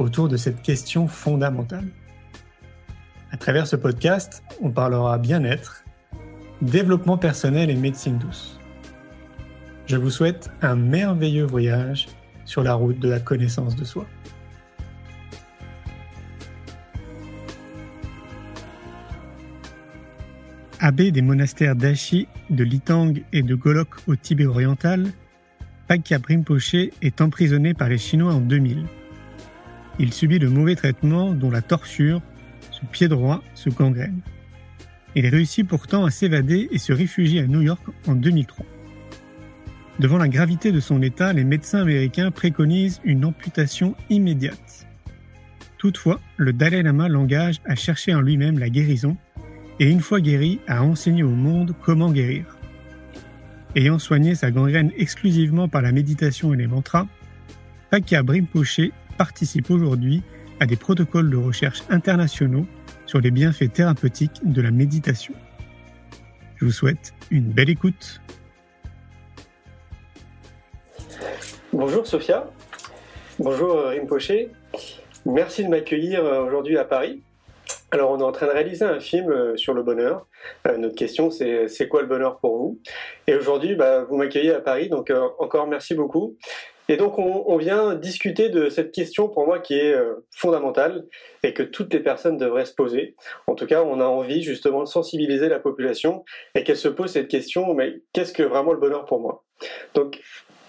autour de cette question fondamentale. À travers ce podcast, on parlera bien-être, développement personnel et médecine douce. Je vous souhaite un merveilleux voyage sur la route de la connaissance de soi. Abbé des monastères d'Ashi, de Litang et de Golok au Tibet oriental, Pakya Rinpoche est emprisonné par les Chinois en 2000. Il subit de mauvais traitements dont la torsure, son pied droit se gangrène. Il réussit pourtant à s'évader et se réfugie à New York en 2003. Devant la gravité de son état, les médecins américains préconisent une amputation immédiate. Toutefois, le Dalai Lama l'engage à chercher en lui-même la guérison et une fois guéri, à enseigner au monde comment guérir. Ayant soigné sa gangrène exclusivement par la méditation et les mantras, Pakya Rinpoche participe aujourd'hui à des protocoles de recherche internationaux sur les bienfaits thérapeutiques de la méditation. Je vous souhaite une belle écoute. Bonjour Sophia, bonjour euh, Rinpoche, merci de m'accueillir euh, aujourd'hui à Paris. Alors, on est en train de réaliser un film euh, sur le bonheur. Notre question, c'est c'est quoi le bonheur pour vous? Et aujourd'hui, bah, vous m'accueillez à Paris, donc encore merci beaucoup. Et donc, on, on, vient discuter de cette question pour moi qui est fondamentale et que toutes les personnes devraient se poser. En tout cas, on a envie justement de sensibiliser la population et qu'elle se pose cette question, mais qu'est-ce que vraiment le bonheur pour moi? Donc,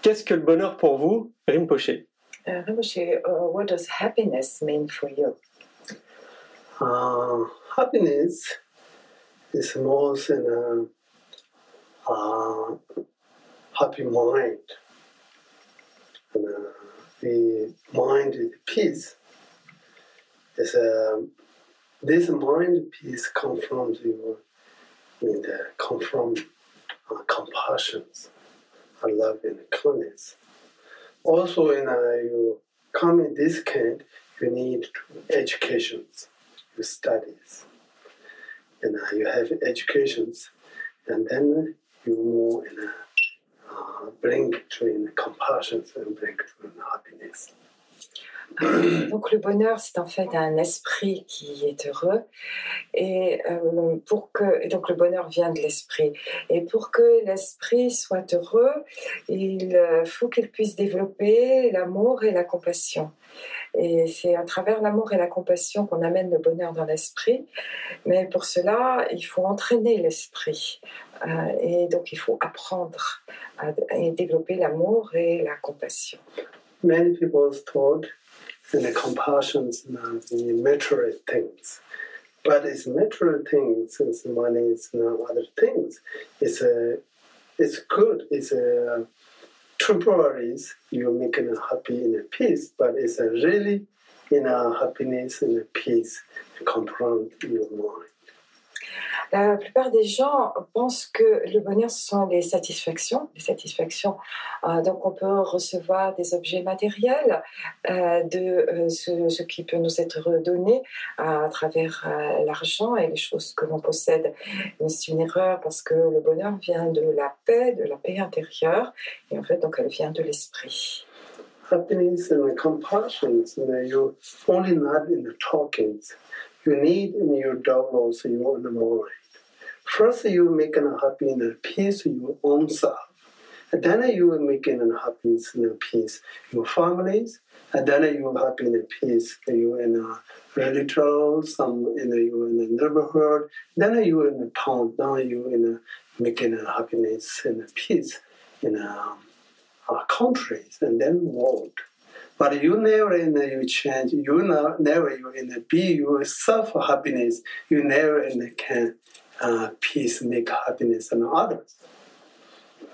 qu'est-ce que le bonheur pour vous, Rinpoche uh, Rinpoche, uh, what does happiness mean for you? Uh, happiness is more than a, a happy mind. And, uh, the mind is peace. It's a, this mind peace comes from your in the come from uh, compassion, love and kindness. Also, when uh, you come in this kind, you need educations your studies. And uh, you have educations, and then you move in a uh, in compassion and happiness. Donc le bonheur, c'est en fait un esprit qui est heureux. Et, euh, pour que, et donc le bonheur vient de l'esprit. Et pour que l'esprit soit heureux, il euh, faut qu'il puisse développer l'amour et la compassion. Et c'est à travers l'amour et la compassion qu'on amène le bonheur dans l'esprit. Mais pour cela, il faut entraîner l'esprit. Euh, et donc il faut apprendre à, à développer l'amour et la compassion. Many people thought and the compassions and the material things. But it's material things, it's money, it's not other things. It's a, it's good. It's a temporary. You're making a happy in a peace, but it's a really in a happiness and a peace to confront your mind. La plupart des gens pensent que le bonheur, ce sont les satisfactions. Les satisfactions, euh, donc on peut recevoir des objets matériels, euh, de euh, ce, qui peut nous être redonné à travers euh, l'argent et les choses que l'on possède. Mais c'est une erreur parce que le bonheur vient de la paix, de la paix intérieure, et en fait, donc elle vient de l'esprit. Happiness and compassion, you're only not in the talkings. You need in your downloads, your mind. First, you make an happy and peace your own self. And then you will make an happiness and peace your families. And then you will happy and peace you in a relatives, some in a, you in the neighborhood. Then you in the town. Then you in a making a happiness and peace in um, a, a countries and then world. But you never in the, you change. You never you in the be yourself happiness. You never in the can uh, peace, make happiness and others.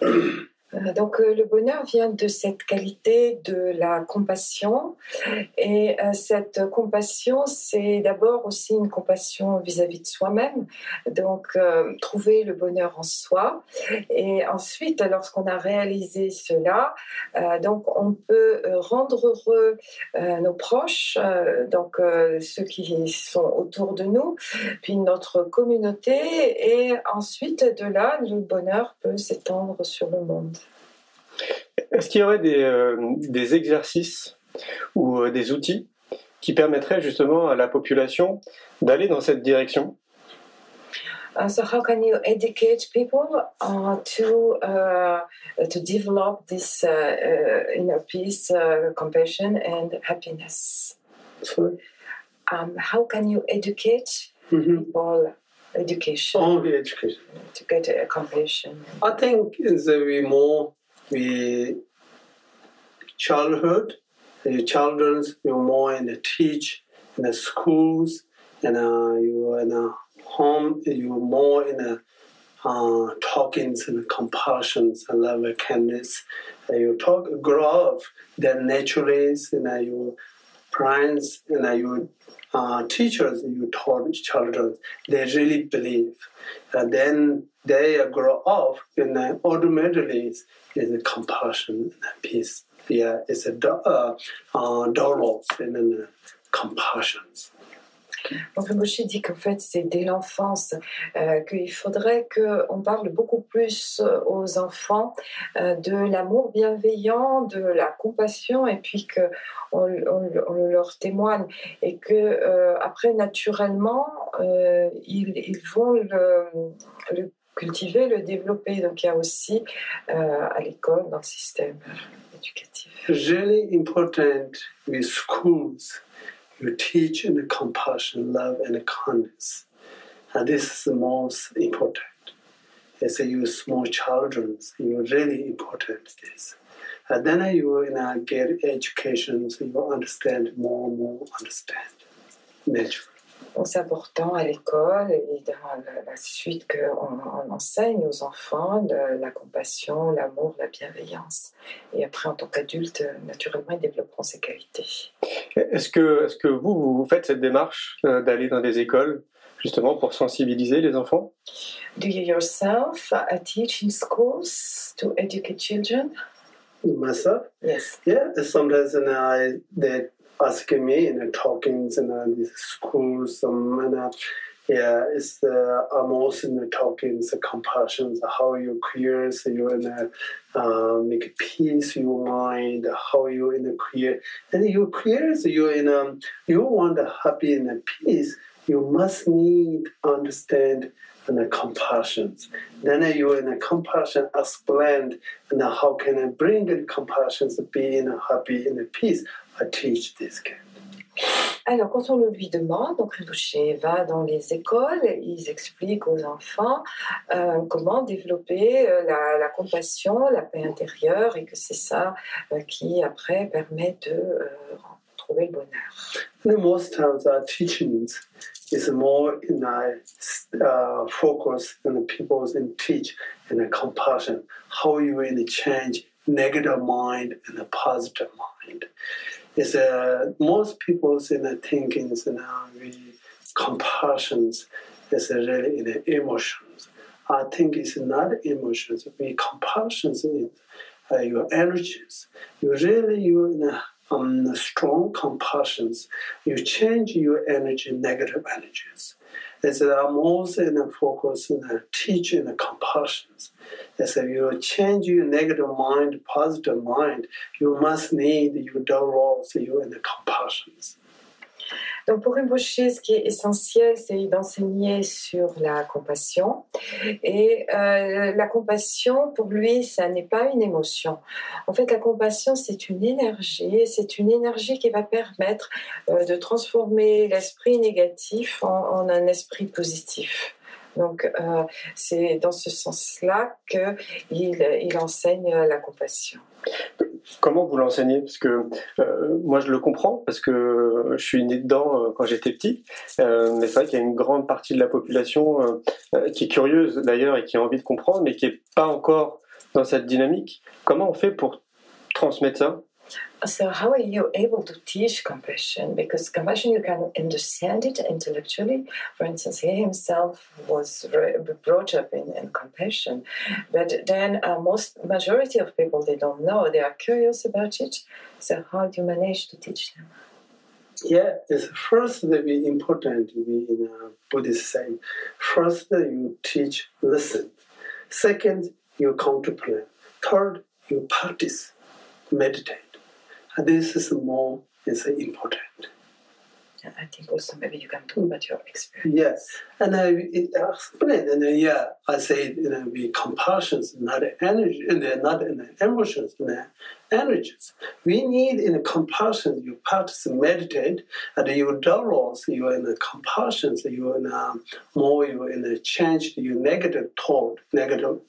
Euh, Donc euh, le bonheur vient de cette qualité de la compassion. Et euh, cette compassion c'est d'abord aussi une compassion vis-à-vis de soi-même. Donc trouver le bonheur en soi. Et ensuite lorsqu'on a réalisé cela donc on peut rendre heureux nos proches donc ceux qui sont autour de nous puis notre communauté. Et ensuite de là le bonheur peut s'étendre sur le monde. Est-ce qu'il y aurait des, euh, des exercices ou euh, des outils qui permettraient justement à la population d'aller dans cette direction? Uh, so how can you educate people uh, to uh, to develop this uh, uh, inner peace, uh, compassion, and happiness? Sorry. Um, how can you educate Mm-hmm. people? Education Only education. to get a compassion? I think is that we more childhood, the children's you more in the teach in the schools and uh, you in a home you more in the uh, talkings and compassions and love kindness. You talk grow up that naturally uh, your parents uh, your uh, teachers you taught children they really believe and then they grow up and then automatically is the compassion and peace. Yeah, it's a uh, uh, dollars and then uh, compassions. Donc Rinpoche dit qu'en fait c'est dès l'enfance euh, qu'il faudrait qu'on parle beaucoup plus euh, aux enfants euh, de l'amour bienveillant, de la compassion et puis que on, on- on leur témoigne et que euh, après naturellement euh, ils, ils vont le, le cultiver, le développer. Donc il y a aussi euh, à l'école, dans le système éducatif. Really important with schools, you teach in compassion, love, and kindness. And this is the most important. As you small children, you really important this. And then you you know, get education, so you understand more and more, understand nature. C'est important à l'école et dans la, la suite qu'on on enseigne aux enfants de la compassion, l'amour, la bienveillance. Et après, en tant qu'adulte, naturellement, ils développeront ces qualités. Est-ce que, est que vous, vous faites cette démarche euh, d'aller dans des écoles justement pour sensibiliser les enfants? Do you yourself uh, teach in schools to educate children? Myself, Yes. Yeah, sometimes and I they ask me in the talkings and uh, these schools um, and uh, yeah, it's the almost in the talkings, the compassions, how you clear, so you in the uh, make peace your mind, how you in the clear, and you clear, so you in um you want the happy and the peace, you must need understand and the compassion. Then you in the compassion explained and how can I bring in compassion to be in a happy in a peace. I teach this kid. Alors, quand on le lui demande, donc Rinpoche va dans les écoles, ils expliquent aux enfants euh, comment développer euh, la, la compassion, la paix intérieure, et que c'est ça euh, qui, après, permet de euh, trouver le bonheur. And most times our teachings is more in a uh, focus on the people's in teach and a compassion, how you really change negative mind and a positive mind. It's uh, most people's in the thinkings and we compassions is really in the emotions. I think it's not emotions. We compulsions in uh, your energies. You really you um, strong compulsions, You change your energy, negative energies. It's uh, most in the focus in the teaching the compulsions. As if you change your negative mind, positive mind, you must need your roles, you in the compassions. Donc pour Rinpoche, ce qui est essentiel, c'est d'enseigner sur la compassion. Et euh, la compassion, pour lui, ça n'est pas une émotion. En fait, la compassion, c'est une énergie. C'est une énergie qui va permettre euh, de transformer l'esprit négatif en, en un esprit positif. Donc, euh, c'est dans ce sens-là qu'il il enseigne la compassion. Comment vous l'enseignez? Parce que euh, moi je le comprends parce que je suis né dedans euh, quand j'étais petit, Euh, mais c'est vrai qu'il y a une grande partie de la population qui est curieuse d'ailleurs et qui a envie de comprendre, mais qui n'est pas encore dans cette dynamique. Comment on fait pour transmettre ça? So how are you able to teach compassion? Because compassion, you can understand it intellectually. For instance, he himself was brought up in, in compassion, but then uh, most majority of people they don't know. They are curious about it. So how do you manage to teach them? Yeah, it's first very important in a Buddhist saying. First you teach, listen. Second, you contemplate. Third, you practice, meditate. This is more is important. Yeah, I think also maybe you can talk about your experience. Yes, and I it explained, and uh, yeah, I say you know, we compassions, not energy, and uh, not in the uh, emotions, and uh, energies. We need in the compassion, you practice meditate, and you develop you in the compassions, you in a, more you in the change your negative thought, negative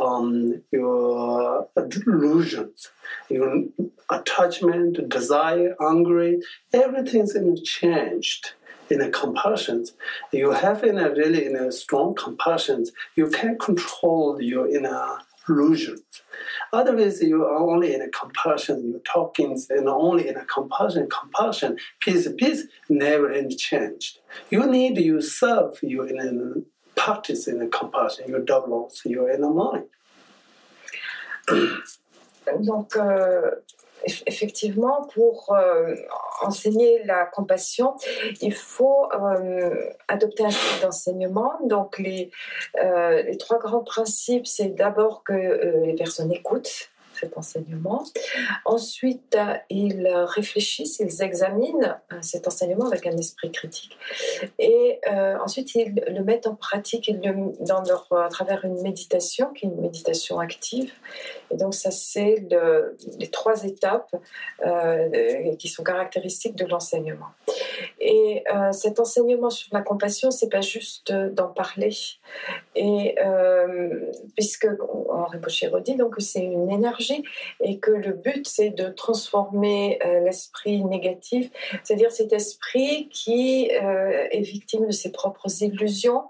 um, your delusions, your attachment, desire, angry, everything's in changed in a compulsions. You have in a really in a strong compulsions, you can't control your inner illusions. Otherwise, you are only in a compassion, you're talking and only in a compassion, compassion, peace, peace, never any changed. You need you serve you in a practice in a compassion, you develop your inner mind. Donc, euh, effectivement, pour euh, enseigner la compassion, il faut euh, adopter un style d'enseignement. Donc, les, euh, les trois grands principes, c'est d'abord que les personnes écoutent cet enseignement. Ensuite, ils réfléchissent, ils examinent euh, cet enseignement avec un esprit critique. Et euh, ensuite, ils le mettent en pratique dans leur, à travers une méditation, qui est une méditation active. Et donc, ça, c'est le- les trois étapes euh, qui sont caractéristiques de l'enseignement. Et euh, cet enseignement sur la compassion, c'est pas juste d'en parler. Et euh, puisque Henri Boucher redit donc que c'est une énergie et que le but c'est de transformer euh, l'esprit négatif, c'est-à-dire cet esprit qui euh, est victime de ses propres illusions,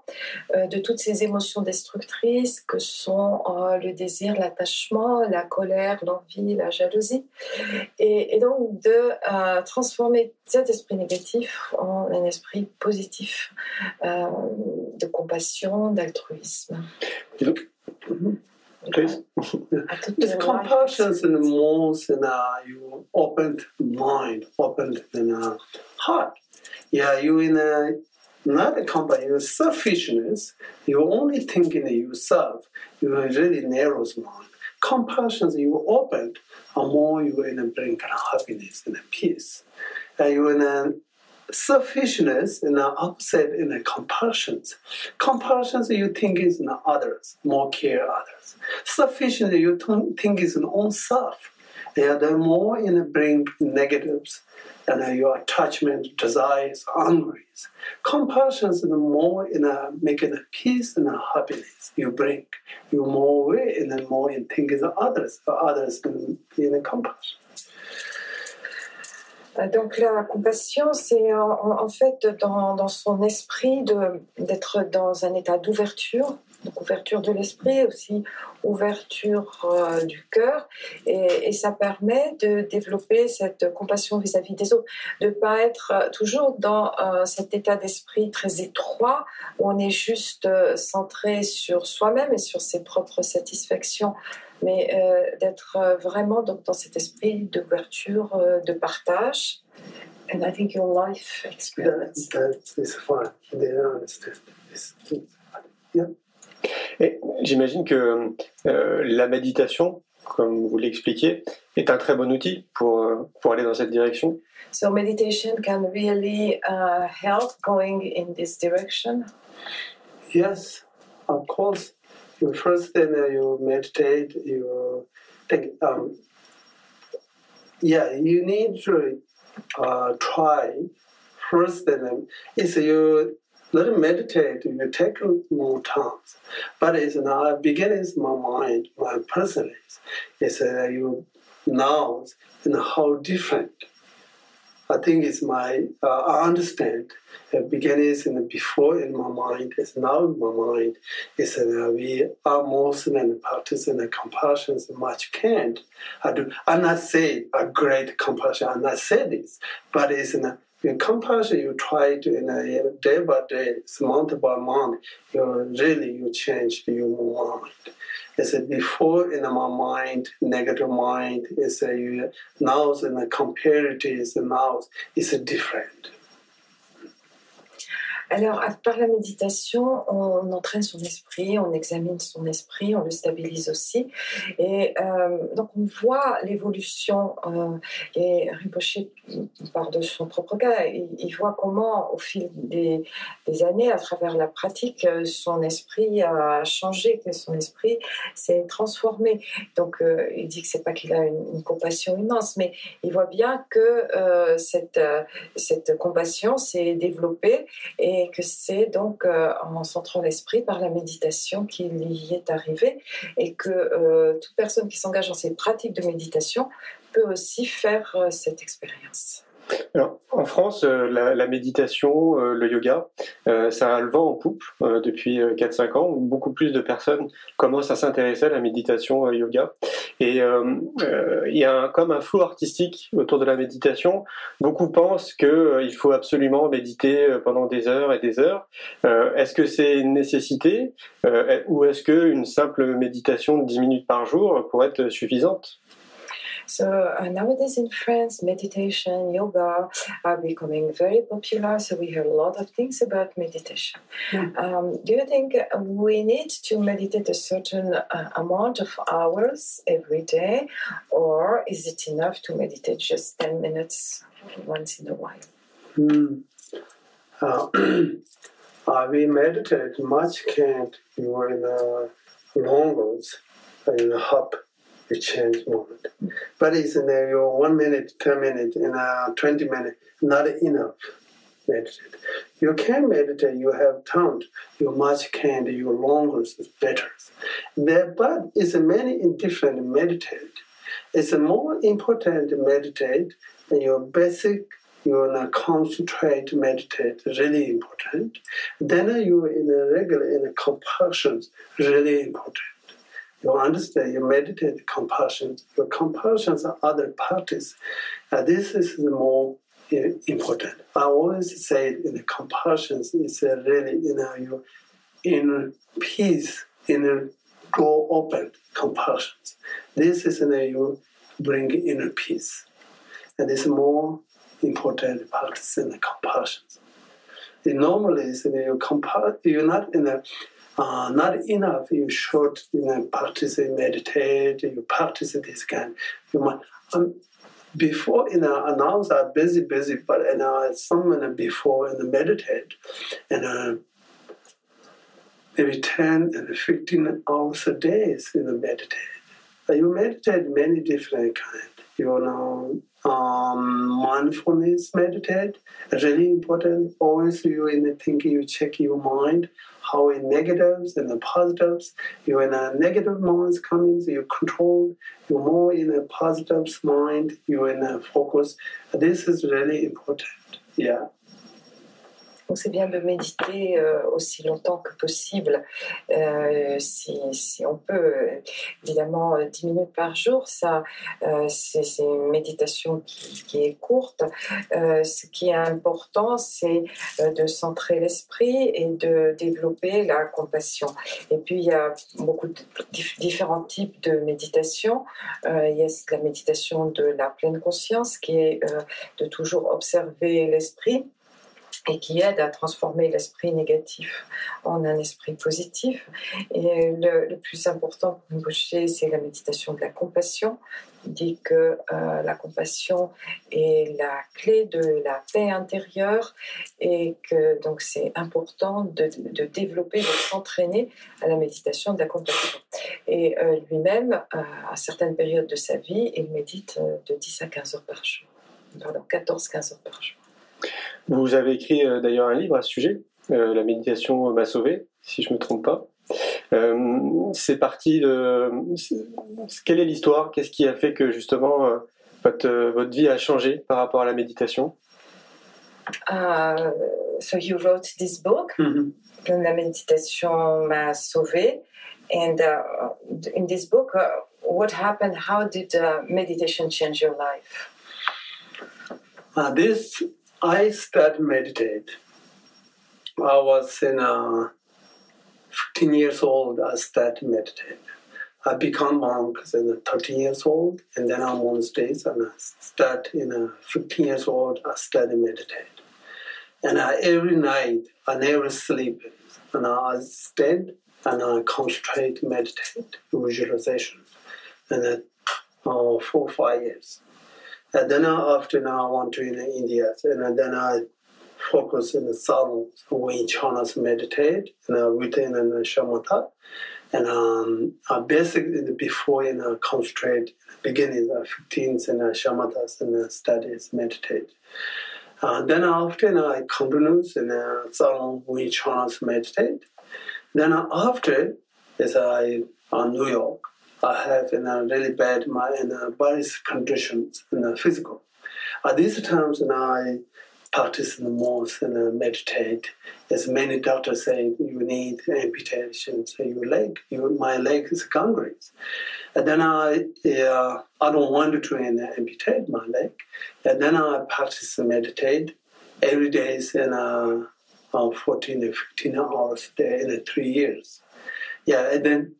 euh, de toutes ces émotions destructrices que sont euh, le désir, l'attachement, la colère, l'envie, la jalousie, et, donc de euh, transformer cet esprit négatif en un esprit positif euh, de compassion, d'altruisme. Please. À toute It's life. compassion and more and uh, you open mind, open in uh, heart. Yeah, you in a not a company, you selfishness. You only think in yourself. You really narrows mind. Compassion, you open, and more you in a bring kind of happiness and a peace. And you in a selfishness uh, upset in a compassions. Compassions you think is in others, more care others. Sufficient you think is in own self. Yeah, the more in a bring negatives and your attachment, desires, angries. Compassions the more in a making a peace and a happiness you bring. You more way and then more in thinking of others, for others in, in a compassion. Euh, Donc la compassion, c'est en, en- fait dans, son esprit d'être dans un état d'ouverture, donc ouverture de l'esprit, aussi ouverture euh, du cœur, et, ça permet de développer cette compassion vis-à-vis des autres, de ne pas être euh, toujours dans euh, cet état d'esprit très étroit où on est juste euh, centré sur soi-même et sur ses propres satisfactions mais euh, d'être euh, vraiment donc, dans cet esprit d'ouverture, euh, de partage. And I think your life experience. That, is understand. It's, Et j'imagine que euh, la méditation, comme vous l'expliquiez, est un très bon outil pour, euh, pour aller dans cette direction. So meditation can really uh, help going in this direction. Yes, of course. You first then you meditate. You think. Um, yeah, you need to uh, try first. Then it's you let meditate. You take more time, but it's not beginning. Is my mind, my person is. It's uh, you now and how different. I think it's my, uh, I understand. The beginning is in the before in my mind, it's now in my mind. It's uh, we are most than practice and compassion as much can't. I do, I'm not say a great compassion, I'm not say this, but it's in a, in compassion, you try to in a day by day, month by month, you really you change your mind. It's a before in my mind, negative mind. It's a now and the comparative is now. It's a different. Alors, par la méditation, on entraîne son esprit, on examine son esprit, on le stabilise aussi. Et euh, donc, on voit l'évolution. Euh, et Rinpoche part de son propre cas. Il, voit comment, au fil des, années, à travers la pratique, son esprit a changé, que son esprit s'est transformé. Donc, euh, il dit que c'est pas qu'il a une, compassion immense, mais il voit bien que cette, cette compassion s'est développée et et que c'est donc euh, en centrant l'esprit par la méditation qu'il y est arrivé et que euh, toute personne qui s'engage dans ces pratiques de méditation peut aussi faire euh, cette expérience. En France, euh, la, méditation, euh, le yoga, euh, ça a le vent en poupe depuis 4-5 ans. Beaucoup plus de personnes commencent à s'intéresser à la méditation yoga. Et il y a comme un flou artistique autour de la méditation. Beaucoup pensent qu'il faut absolument méditer pendant des heures et des heures. est-ce que c'est une nécessité? Ou est-ce qu'une simple méditation de 10 minutes par jour pourrait être suffisante? So uh, nowadays in France, meditation, yoga are becoming very popular. So we hear a lot of things about meditation. Mm. Um, do you think we need to meditate a certain uh, amount of hours every day, or is it enough to meditate just 10 minutes once in a while? Mm. Uh, we meditate much can't in a long roads in a hub you change moment. But it's in your one minute, 10 minutes, and uh, 20 minutes, not enough meditate. You can meditate, you have time, you much can, you longer is better. There, but it's many different meditate. It's more important to meditate than your basic you wanna concentrate, meditate, really important. Then you in a regular in a compassion, really important you understand, you meditate compassion. Your compassions are other parties. Uh, this is the more important. I always say in the compassions is really you know your inner peace, inner door open compassions. This is you you bring inner peace, and it's more important practice in the compassions. normally, you know, you compare, you're not in a uh, not enough. You should you know, practice meditate. You practice this kind. You might. Um, before you know, now are busy, busy, but you know, someone before and meditate, and uh, maybe ten and fifteen hours a day in the meditate. But you meditate many different kind. You know, um, mindfulness meditate, really important. Always you in the thinking, you check your mind how in negatives and the positives, you're in a negative mind coming, so you control, you're more in a positive mind, you're in a focus. This is really important. Yeah. Donc c'est bien de méditer euh, aussi longtemps que possible, euh, si, on peut. Évidemment, 10 euh, minutes par jour, ça, c'est une méditation qui, qui est courte. ce qui est important, c'est de centrer l'esprit et de développer la compassion. Et puis, il y a beaucoup de différents types de méditation. il y a la méditation de la pleine conscience, qui est de toujours observer l'esprit et qui aide à transformer l'esprit négatif en un esprit positif. Et le, plus important pour boucher, c'est la méditation de la compassion. Il dit que euh, la compassion est la clé de la paix intérieure et que donc c'est important de, développer, de s'entraîner à la méditation de la compassion. Et euh, lui-même, euh, à certaines périodes de sa vie, il médite de 10 à 15 heures par jour. Pardon, 14-15 heures par jour. Vous avez écrit euh, d'ailleurs un livre à ce sujet, euh, La méditation m'a sauvé, si je ne me trompe pas. Euh, c'est parti de. Quelle est l'histoire? Qu'est-ce qui a fait que justement votre, votre vie a changé par rapport à la méditation? Uh, so you wrote this book. Mhm. La méditation m'a sauvé. And uh, in this book, uh, what happened? How did uh, meditation change your life? Uh, this I started meditate. I was in uh, 15 years old. I started meditate. I become monk in 13 years old, and then I'm on stage and I start in uh, 15 years old. I started meditate, and I, every night I never sleep, and I stand and I concentrate, meditate, visualization, and then uh, four five years. And then I, after now I went to in India, and then I focus in the salon when China's meditate and uh, within and shamatha. And um, basically before in a concentrate beginning the 15th and uh, shamatas and uh, studies meditate. Uh, then after uh, I continues in uh, salon when China's meditate. Then after is I uh, New York. I have in a really bad my in uh, various conditions in the physical. At these times, and I practice the most and meditate. As many doctors say, you need amputation. So your leg, you, my leg is gangrene. And then I, uh, I don't want to amputate my leg. And then I practice and meditate every day in uh, uh, 14 or 15 hours a day in uh, three years. Yeah, and then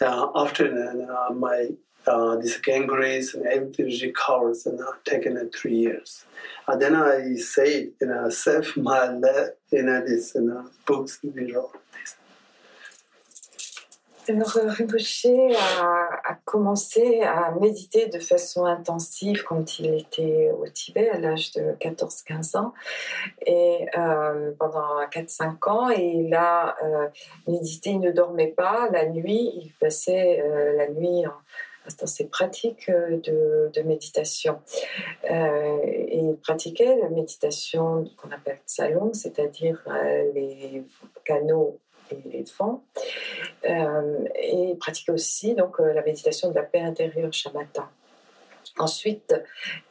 uh, after uh, my uh, this gangrene and everything recovers and uh, taken uh, three years. And then I say, you know, save my life in uh, this you know, books we wrote. This. Rinpoche a, a commencé à méditer de façon intensive quand il était au Tibet à l'âge de 14-15 ans et euh, pendant 4-5 ans et il a euh, médité, il ne dormait pas la nuit, il passait euh, la nuit en, dans ses pratiques de, méditation. Et il pratiquait la méditation qu'on appelle salon, c'est-à-dire les canaux et les vents. Euh, et il pratiquait aussi donc, euh, la méditation de la paix intérieure shamatha. Ensuite,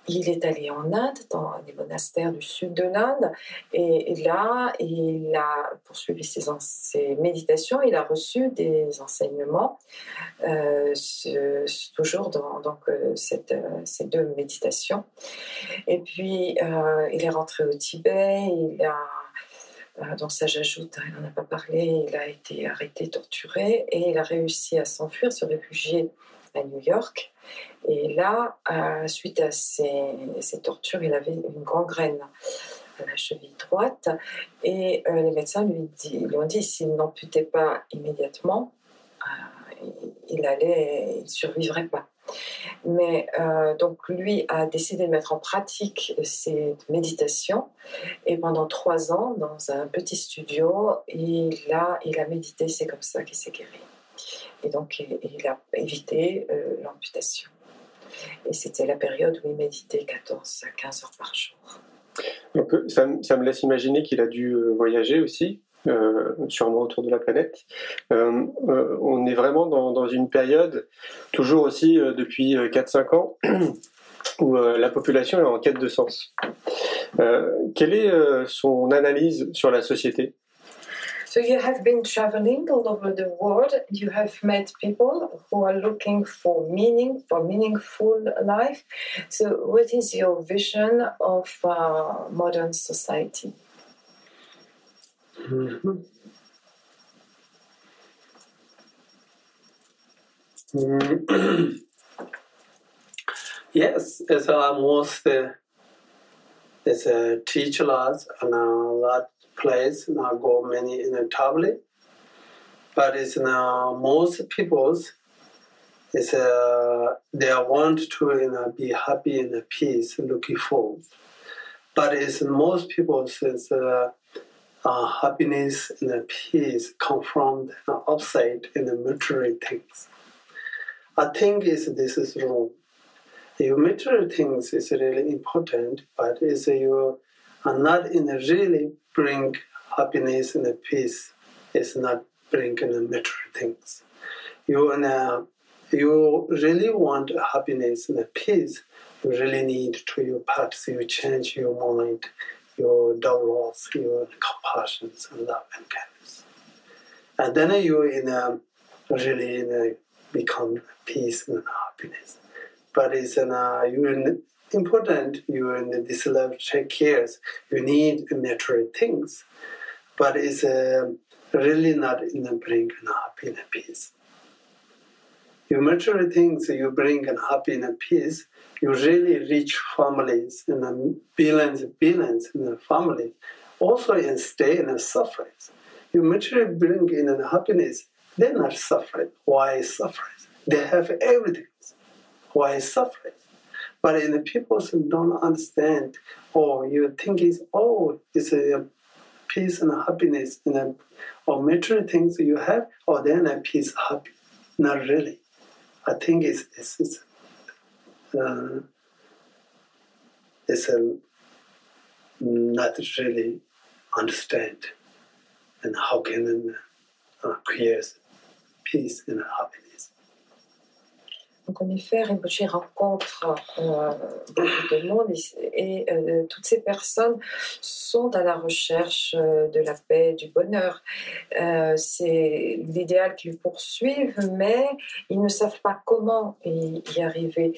il est allé en Inde, dans les monastères du sud de l'Inde, et, là, il a poursuivi ses, méditations, il a reçu des enseignements, euh, toujours dans donc, euh, cette, ces deux méditations. Et puis, il est rentré au Tibet, il a, euh, donc ça j'ajoute, hein, il n'en a pas parlé, il a été arrêté, torturé, et il a réussi à s'enfuir, se réfugier à New York. Et là, suite à ces, tortures, il avait une gangrène à la cheville droite. Et euh, les médecins lui, dit- lui ont dit s'il n'amputait pas immédiatement, euh, il allait, il survivrait pas. Mais euh, donc lui a décidé de mettre en pratique ces méditations et pendant trois ans dans un petit studio il a, il a médité, c'est comme ça qu'il s'est guéri. Et donc il, a évité euh, l'amputation. Et c'était la période où il méditait 14 à 15 heures par jour. Donc, euh, ça, me- laisse imaginer qu'il a dû voyager aussi, euh, sûrement autour de la planète. Euh, euh, on est vraiment dans, dans une période, toujours aussi depuis euh, 4-5 ans, où la population est en quête de sens. Quelle est son analyse sur la société? So you have been traveling all over the world. You have met people who are looking for meaning, for meaningful life. So what is your vision of uh, modern society? Mhm. Mm. yes, it's almost uh, it's a teach and a lot place and I go many in a tablet, but it's now most people's it's uh, they want to you know, be happy and peace, looking for, but it's most people since Uh, uh, happiness and peace come from the outside in the material things. I think is this is wrong. Your material things is really important, but is you are not in really bring happiness and peace. It's not bringing the material things. You and uh, you really want happiness and peace. you really need to you practice, you change your mind, your doubts, your compassions and love and kindness. And then you in a, really in a, become peace and happiness. But it's an, uh, you important, you in this love take cares, you need material things. But it's uh, really not in the bring happiness and peace. You material things you bring and happiness peace, you really reach families and billions and billions in the families, also in stay in suffering. You materially bring in the happiness, they're not suffering. Why suffering? They have everything. Why suffering? But in the people who don't understand, or you think it's oh, it's a peace and happiness, and a, or material things you have, or then a peace happy. Not really. I think it's it's, it's uh, it's a not really understand and how can uh, create peace and happiness. Donc en effet, Rinpoche rencontre euh, beaucoup de monde et, euh, toutes ces personnes sont à la recherche euh, de la paix, du bonheur. Euh, c'est l'idéal qu'ils poursuivent, mais ils ne savent pas comment y, arriver.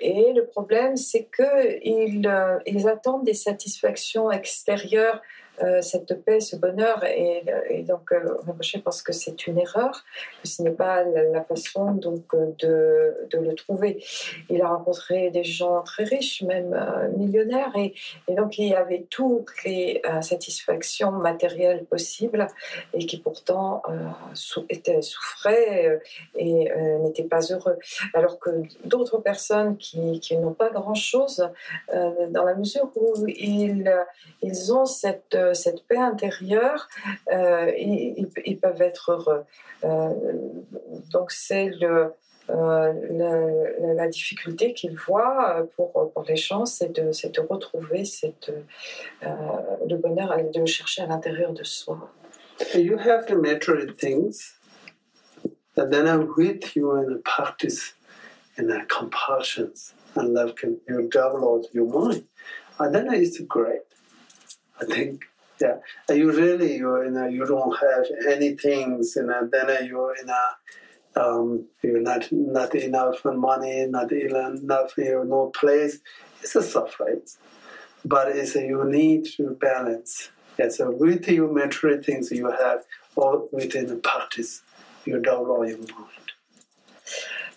Et le problème, c'est qu'ils ils attendent des satisfactions extérieures euh, cette paix, ce bonheur. Et, donc, euh, je pense que c'est une erreur, que ce n'est pas la, façon donc, de, de, le trouver. Il a rencontré des gens très riches, même euh, millionnaires, et, et, donc il y avait toutes les euh, satisfactions matérielles possibles et qui pourtant euh, sou souffraient et n'étaient pas heureux. Alors que d'autres personnes qui, qui n'ont pas grand-chose, dans la mesure où ils, ils ont cette cette paix intérieure, euh, ils, ils, peuvent être heureux. Euh, donc c'est le, euh, la, la, difficulté qu'ils voient pour, pour les gens, c'est de, de, retrouver cette, le bonheur, de le chercher à l'intérieur de soi. You have the material things, and then with you in the practice and the compassion and love can you develop your mind, and then it's great. I think yeah. You really you you know you don't have any things you know then you're in a um, you're not not enough money not enough you know, no place? It's a suffering but it's a, you need to balance. It's a with your material things you have or within the practice you develop your mind.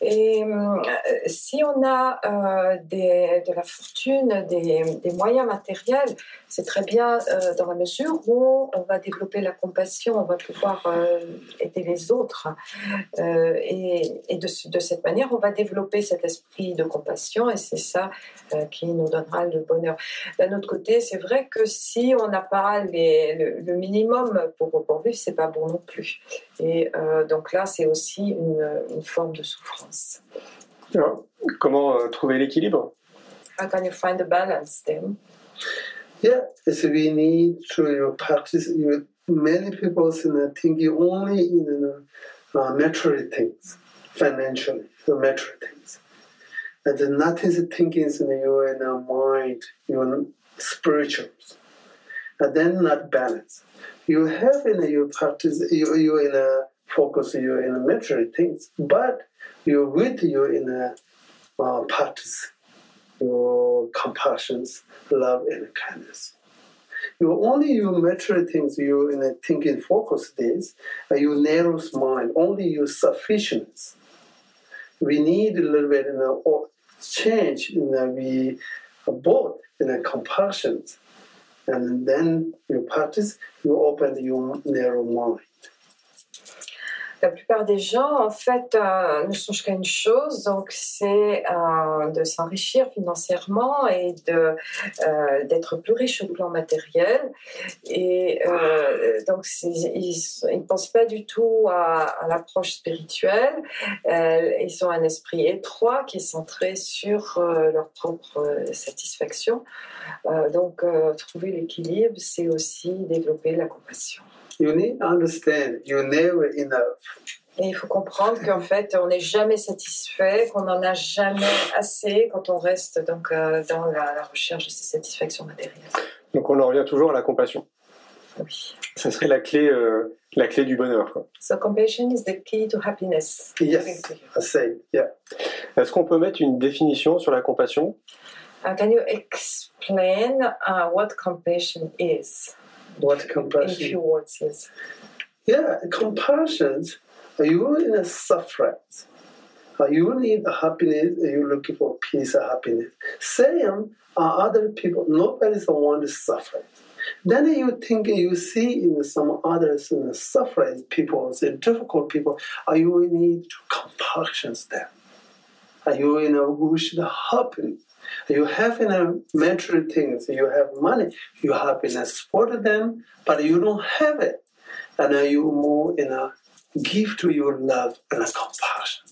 Et euh, si on a euh, des, de la fortune, des, des moyens matériels, c'est très bien euh, dans la mesure où on va développer la compassion, on va pouvoir euh, aider les autres. Euh, et, et de, de, cette manière, on va développer cet esprit de compassion et c'est ça qui nous donnera le bonheur. D'un autre côté, c'est vrai que si on n'a pas les, le, le, minimum pour, pour vivre, c'est pas bon non plus. Et donc là, c'est aussi une, une forme de souffrance. Comment trouver l'équilibre? How can you find the balance then? Yeah, we need to you know, practice. You know, many people are thinking only in the uh, material things, financially, the material things. And then nothing is thinking in your in mind, your spirituals. And then not balance. You have in your practice, you, you in a focus, you in material things, but you're with you in a uh, practice your compassion, love, and kindness. You only you material things you in a thinking focus days, you narrow mind, only your sufficiency. We need a little bit in a change in a, we both in a compassion, and then you practice, you open your narrow mind. la plupart des gens, en fait, euh, ne songent qu'à une chose, donc c'est euh, de s'enrichir financièrement et de euh, d'être plus riche au plan matériel. Et euh, donc, ils ne pensent pas du tout à, l'approche spirituelle. Euh, ils ont un esprit étroit qui est centré sur euh, leur propre satisfaction. donc, trouver l'équilibre, c'est aussi développer la compassion. you need understand you're never enough. Et il faut comprendre qu'en fait, on n'est jamais satisfait, qu'on n'en a jamais assez quand on reste donc euh, dans la, la recherche de ces satisfactions matérielles. Donc on en revient toujours à la compassion. Oui. Ça serait la clé, euh, la clé du bonheur. quoi. So compassion is the key to happiness. Yes. I say, yeah. Est-ce qu'on peut mettre une définition sur la compassion? Uh, can you explain uh, what compassion is? What in compassion? few words? Yes. Yeah, compassion. Are you in a suffering? Are you need a happiness? Are you looking for peace and happiness? Same are other people. Nobody's the one to suffer. Then you think you see in some others in the suffering people, the difficult people. Are you need to compassion them? Are you in a wish to happen? You have in a material things. You have money. You happiness for them, but you don't have it and you move in a give to your love and compassion.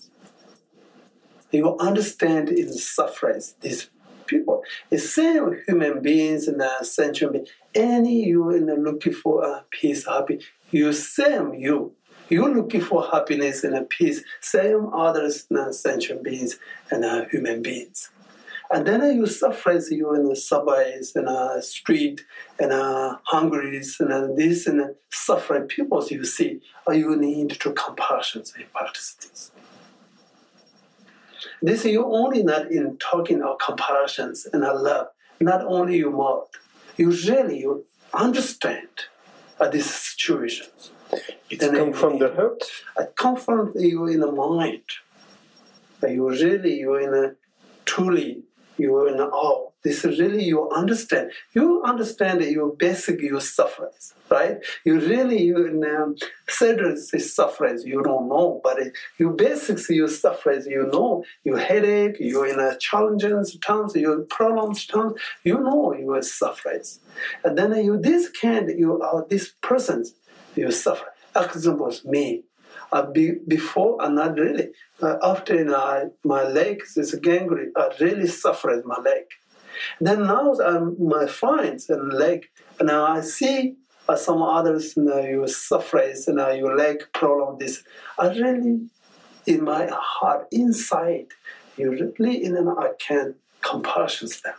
You understand in sufferings these people. The same human beings and uh, sentient beings. Any you in the looking for a peace, happy. You same you. You looking for happiness and a peace. Same others uh, sentient beings and human beings. And then you suffer you in the subways and uh, street and uh, hungries and uh, this and uh, suffering people you see, are you need to compassion and practice this. You only not in talking of compassions and uh, love, not only you mouth. You really you understand uh, these situations. It come from the heart It come from you in the mind. Uh, You really you in a truly you in awe. This is really you understand. You understand that your basic your sufferings, right? You really you in um, serious sufferings you don't know, but it, your basics your sufferings you know. Your headache, you in a challenges times, your problems times, you know your sufferings, and then you this kind you are this persons you suffer. Example is me. Uh, be, before and not really. Uh, after uh, my leg is gangrene, I really suffered my leg. Then now um, my finds and leg, and now I see uh, some others you, know, you sufferings and uh, your leg problem. This I really in my heart inside, you really in I can compassion them.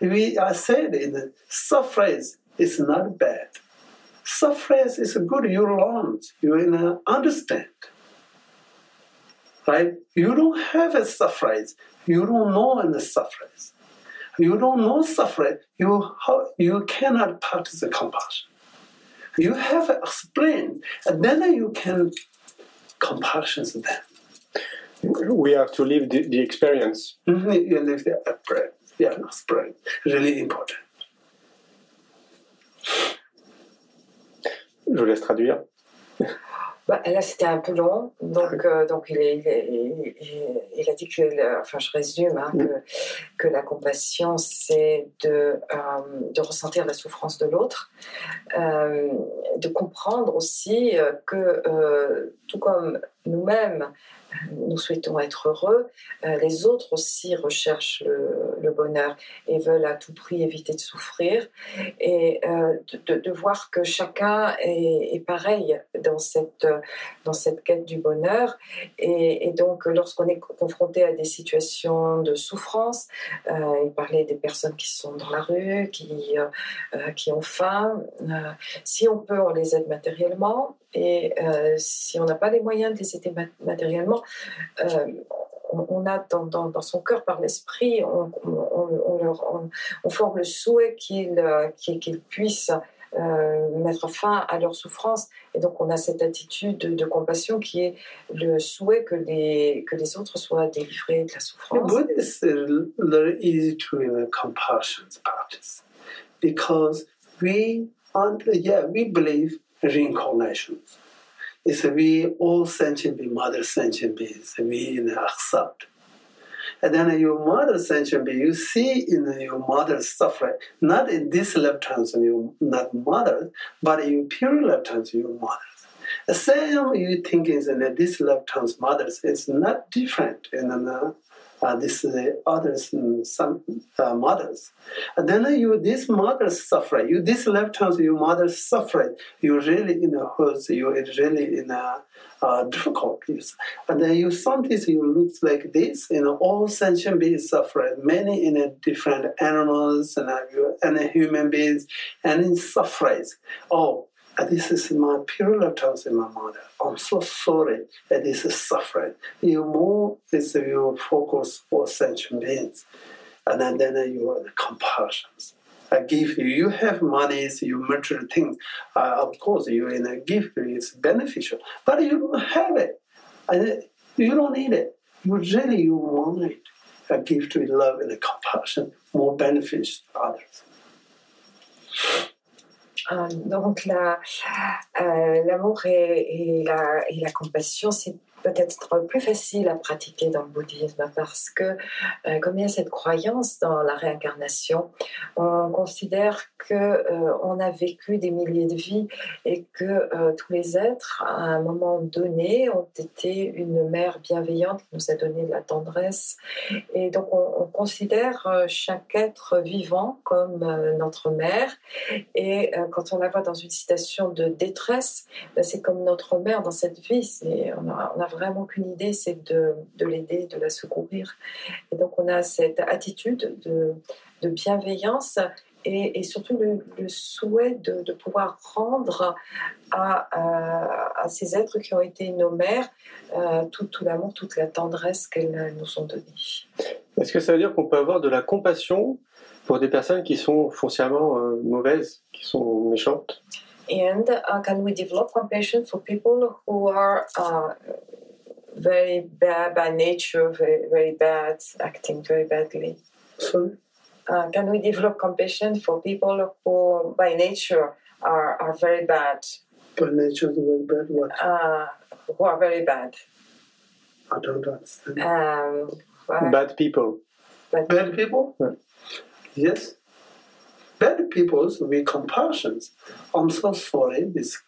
We I said in the sufferings is not bad. Suffering is good. You learn. You understand. Right? You don't have a suffering. You don't know in the suffering. You don't know suffering. You you cannot practice compassion. You have explain, and then you can compassion them. We have to live the, the experience. Mhm, You live the experience. Yeah, experience. Really important. Je vous laisse traduire. Bah, là, c'était un peu long, donc, euh, donc il, est- il, est- il- il- il a dit que, enfin, je résume, hein, que, que la compassion, c'est de, euh, de ressentir la souffrance de l'autre, euh, de comprendre aussi euh, que, tout comme nous-mêmes, nous souhaitons être heureux, euh, les autres aussi recherchent le, bonheur et veulent à tout prix éviter de souffrir, et euh, de, voir que chacun est, pareil dans cette, dans cette quête du bonheur. Et, donc, lorsqu'on est confronté à des situations de souffrance, euh, il parlait des personnes qui sont dans la rue, qui, qui ont faim. si on peut, on les aide matériellement. Et euh, si on n'a pas les moyens de les aider mat- matériellement, euh, on, a dans, dans, dans son cœur, par l'esprit, on, on, forme le souhait qu'ils euh, qu'ils puissent mettre fin à leur souffrance. Et donc, on a cette attitude de, compassion qui est le souhait que les, que les autres soient délivrés de la souffrance. Easy to in compassion practice because we, yeah, we believe reincarnations. It's we all sentient beings, mother sentient beings, we you know, accept. And then your mother sentient being, you see in your mother's suffering, not in this lifetimes you're not mother, but in pure lifetimes your mother. The same you think is in this lifetime's mothers, it's not different in an, uh, this others mm, some uh, mothers. And then you this mother suffer. You this lifetime your mother suffer. You really in a hurt. You really in a uh, difficulties. And then you sometimes you look like this. You know, all sentient beings suffer. Many in a different animals and uh, you- and human beings and in sufferings. Oh, this is my period times in my mother. I'm so sorry that this is suffering. You more is you focus for sentient beings, and then, then you are the compassions. I give you. You have money, you material things. Uh, of course, you in a gift is beneficial, but you don't have it, and you don't need it. You really you want it. A gift with love and compassion more beneficial to others. Euh, donc la- euh, l'amour et la, et la compassion, c'est peut-être plus facile à pratiquer dans le bouddhisme parce que euh, comme il y a cette croyance dans la réincarnation, on considère que euh, on a vécu des milliers de vies et que euh, tous les êtres à un moment donné ont été une mère bienveillante qui nous a donné de la tendresse et donc on, on considère euh, chaque être vivant comme notre mère et quand on la voit dans une situation de détresse, ben, c'est comme notre mère dans cette vie. On a vraiment qu'une idée, c'est de, de l'aider, de la secourir. Et donc on a cette attitude de, de bienveillance et, et surtout le, le souhait de, de pouvoir rendre à, à- à ces êtres qui ont été nos mères euh, tout, tout l'amour, toute la tendresse qu'elles nous ont donnée. Est-ce que ça veut dire qu'on peut avoir de la compassion pour des personnes qui sont foncièrement euh, mauvaises, qui sont méchantes? And uh, can we develop compassion for people who are uh, very bad by nature, very, very bad, acting very badly? Sorry? Uh, can we develop compassion for people who, by nature, are, are very bad, By nature is very bad. What? uh, who are very bad? I don't understand. Um, Bad people. but- Bad people? Yeah. Yes. Bad people with compassion. I'm so sorry, this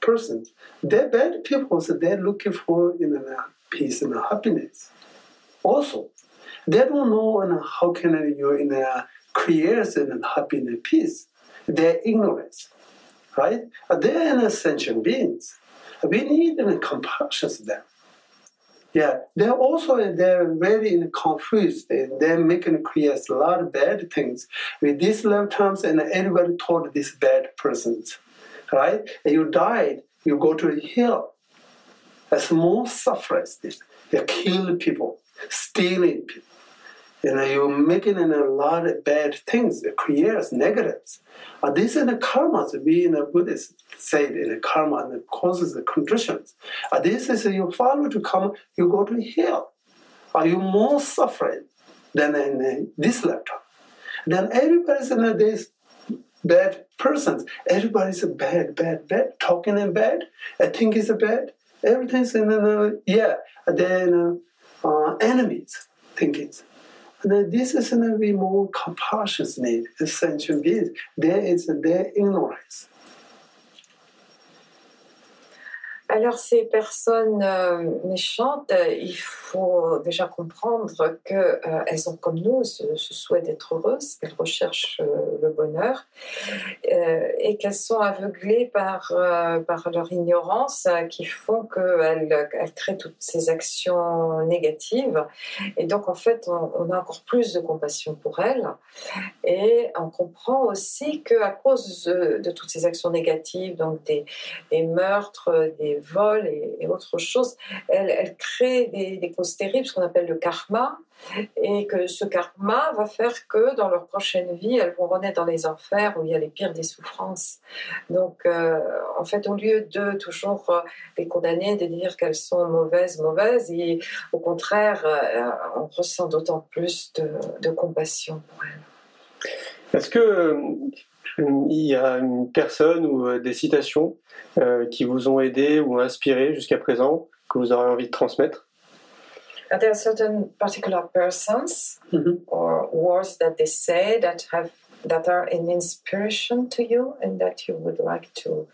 person. They're bad people, so they're looking for you know, peace and happiness. Also, they don't know you know, how can you in a create and happiness and peace. They're ignorant, right? They're innocent beings. We need you know, compassion to them. Yeah, they're also they're very confused. and They're making create a lot of bad things with these lifetimes, and everybody told these bad persons, right? And you died, you go to hell. Small sufferers, this they kill people, stealing people. You know, you're making in a lot of bad things. It creates negatives. Uh, this is the karma. We in the Buddhist say in the karma and it causes the conditions. Uh, this is you follow to come, you go to hell. Are you more suffering than in this lifetime? Then everybody's in this bad persons. Everybody's a bad, bad, bad. Talking in bad. I think it's a bad. Everything's in uh, yeah. Then uh, uh, enemies thinking. And this is going to be more compassion need, essential beings. There is their ignorance. Alors ces personnes euh, méchantes, euh, il faut déjà comprendre qu'elles elles ont comme nous ce, souhait d'être heureuses, qu'elles recherchent euh, le bonheur euh, et qu'elles sont aveuglées par, euh, par leur ignorance euh, qui font qu'elles elles créent toutes ces actions négatives. Et donc en fait, on, on a encore plus de compassion pour elles et on comprend aussi qu'à cause de, de toutes ces actions négatives, donc des, des meurtres, des vols et, et autres choses, elle, elle des, des causes terribles, ce qu'on appelle le karma, et que ce karma va faire que dans leur prochaine vie, elles vont renaître dans les enfers où il y a les pires des souffrances. Donc, euh, en fait, au lieu de toujours euh, les condamner, de dire qu'elles sont mauvaises, mauvaises, et au contraire, euh, on ressent d'autant plus de, de compassion pour elles. Est-ce que il y a une personne ou euh, des citations euh, qui vous ont aidé ou inspiré jusqu'à présent que vous aurez envie de transmettre? Are there certain particular persons Mhm. or words that they say that have that are an inspiration to you and that you would like to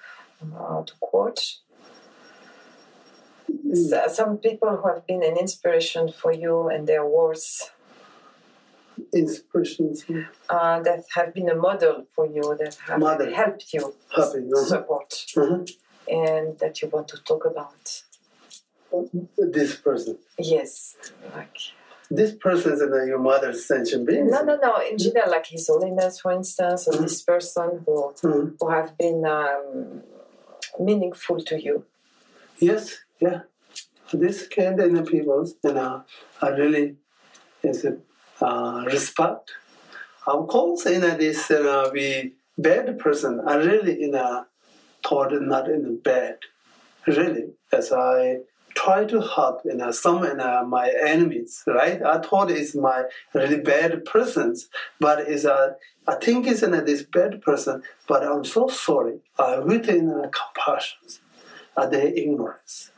uh, to quote? S- some people who have been an inspiration for you and their words inspirations, uh, that have been a model for you, that have Model. helped you happy. uh support, Mhm. and that you want to talk about. This person. Yes, like This person is uh, your mother's sentient being. no, no, no. In general, like His Holiness, for instance, or this person who Mhm. who have been um, meaningful to you. Yes, yeah. This kind of people, you know, I really is a uh, respect. Of course, in this uh, we bad person, I really in a thought not in bad. Really, as I try to help in a, some in a, my enemies, right? I thought it's my really bad persons, but it's a I think it's in a, this bad person, but I'm so sorry. I within uh, compassion, uh, their ignorance.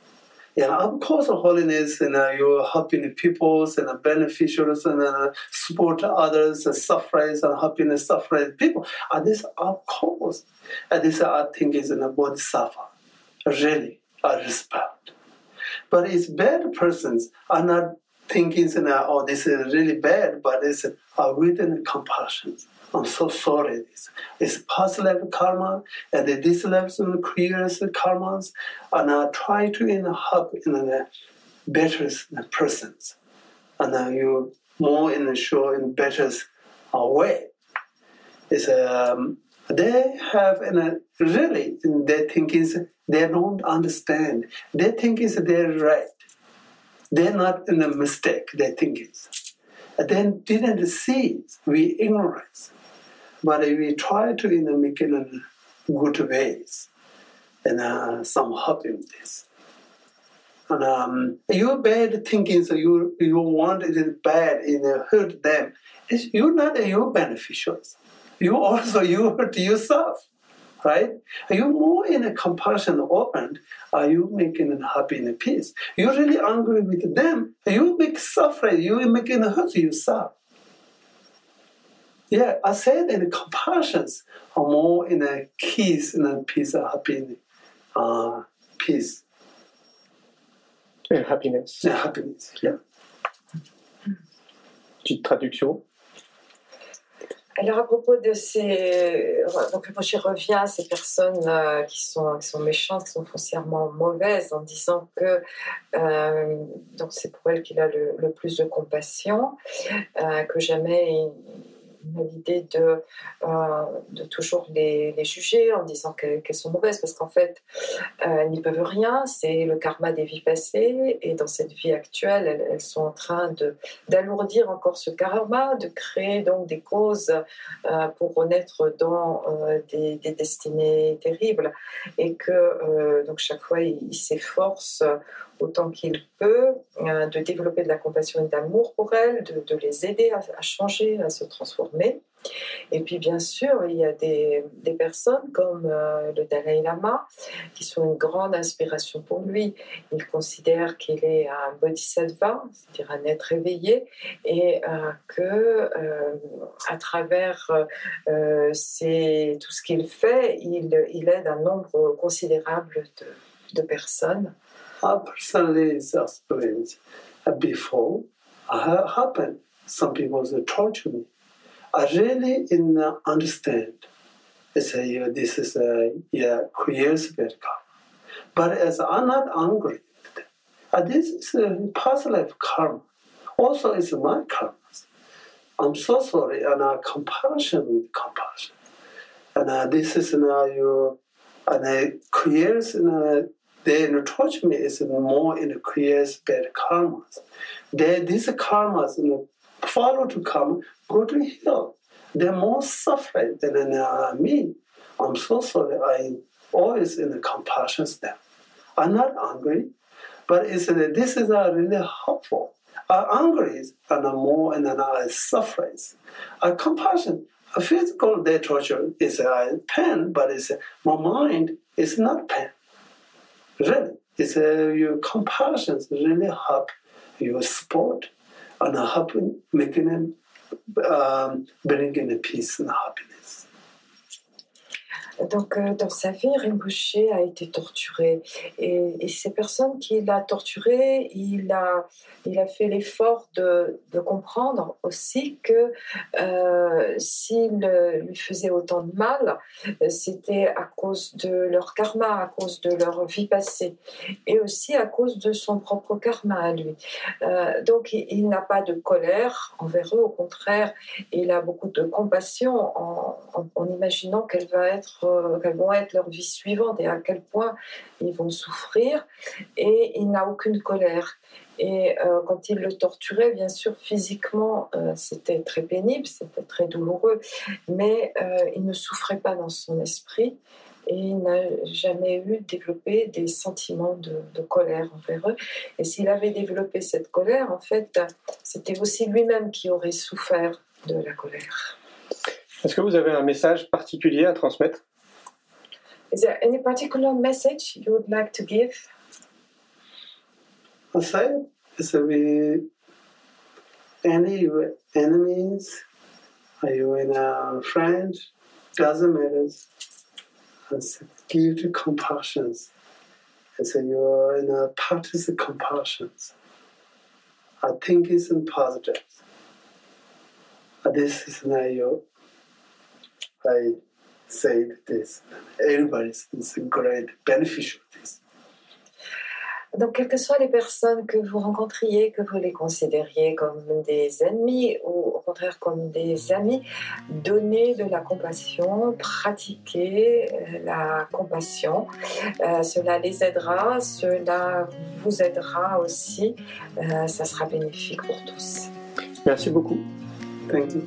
Yeah, of course, holiness and uh, you're helping the peoples and the beneficiaries and uh, support others, and sufferers and helping the suffering people. And this, of course, and this I think is in a bodhisattva. Really, I respect. But it's bad persons are not thinking, know, oh, this is really bad, but it's uh, within compassion. I'm so sorry. It's past level karma, and the this level creates karmas, and I try to you know, help in a better persons, and uh, you more in the show in better uh, way. It's um, they have in a really their thinking they don't understand. They think is they're right. They're not in a mistake. They think it's. Then didn't see we ignorance but if we try to you know, make it in good ways and uh, some help in this. And um, your bad thinking, so you you want it bad and hurt them. It's, you're not your beneficiaries. You also you hurt yourself, right? Are you more in a compassion open? Are you making it happy and peace? You're really angry with them. You make suffering. You making hurt yourself. Yeah, I said in compassions are more in a peace and a peace of happiness, uh, peace Et happiness. and happiness. Yeah. Petite traduction? Alors à propos de ces, donc Moshe revient à ces personnes euh, qui sont qui sont méchantes, qui sont foncièrement mauvaises, en disant que euh, donc c'est pour elles qu'il a le, le plus de compassion, euh, que jamais il, a l'idée de euh, de toujours les, les juger en disant qu'elles sont mauvaises, parce qu'en fait euh, elles n'y peuvent rien, c'est le karma des vies passées, et dans cette vie actuelle, elles, sont en train d'alourdir encore ce karma, de créer donc des causes euh, pour renaître dans euh, des, des destinées terribles. Et que donc chaque fois il, il s'efforce euh, autant qu'il peut euh, de développer de la compassion et de l'amour pour elles, de, les aider à, changer, à se transformer. Et puis bien sûr, il y a des, personnes comme euh, le Dalai Lama qui sont une grande inspiration pour lui. Il considère qu'il est un bodhisattva, c'est-à-dire un être éveillé, et euh, que euh, à travers tout ce qu'il fait, il, aide un nombre considérable de personnes. I personally experienced uh, before uh, happened. Some people they torture me. I really in uh, understand. It's say yeah, this is a yeah karma. But as I'm not angry, uh, this is a past life karma. Also, it's my karma. I'm so sorry, and uh, compassion with compassion. And uh, this is now you, and it creates uh, then torture me is more in creates bad karmas. They, these karmas follow to come, go to hell. They're more suffering than uh, me. I'm so sorry. I always in the compassion step. I'm not angry, but it's, uh, this is uh, really helpful. Uh, angry is and uh, more and then uh, suffering. Uh, compassion, a physical day torture is uh, pain, but it's uh, my mind is not pain really it's uh, your compassion really help your sport and helping making um, bringing the peace and happiness Donc, euh, dans sa vie, Rinpoche a été torturé. Et, ces personnes qui l'ont torturé, il a, il a fait l'effort de, de, comprendre aussi que euh, s'il lui faisait autant de mal, c'était à cause de leur karma, à cause de leur vie passée, et aussi à cause de son propre karma à lui. Euh, donc, il, n'a pas de colère envers eux, au contraire, il a beaucoup de compassion en, en imaginant qu'elle va être euh, quelles vont être leur vie suivante et à quel point ils vont souffrir. Et il n'a aucune colère. Et euh, quand il le torturait, bien sûr, physiquement, euh, c'était très pénible, c'était très douloureux, mais euh, il ne souffrait pas dans son esprit et il n'a jamais eu développé des sentiments de, colère envers eux. Et s'il avait développé cette colère, en fait, c'était aussi lui-même qui aurait souffert de la colère. Est-ce que vous avez un message particulier à transmettre? Is there any particular message you would like to give? I say that we any enemies, are you in a friend, doesn't matter. It's give to compassion. And so you're in a practice of compassion. I think it's in positive. This is not your I said this. Everybody's is great beneficial this. Donc, quelles que soient les personnes que vous rencontriez, que vous les considériez comme des ennemis ou au contraire comme des amis, donnez de la compassion, pratiquez la compassion. Euh, cela les aidera, cela vous aidera aussi. Euh, ça sera bénéfique pour tous. Merci beaucoup. Thank you.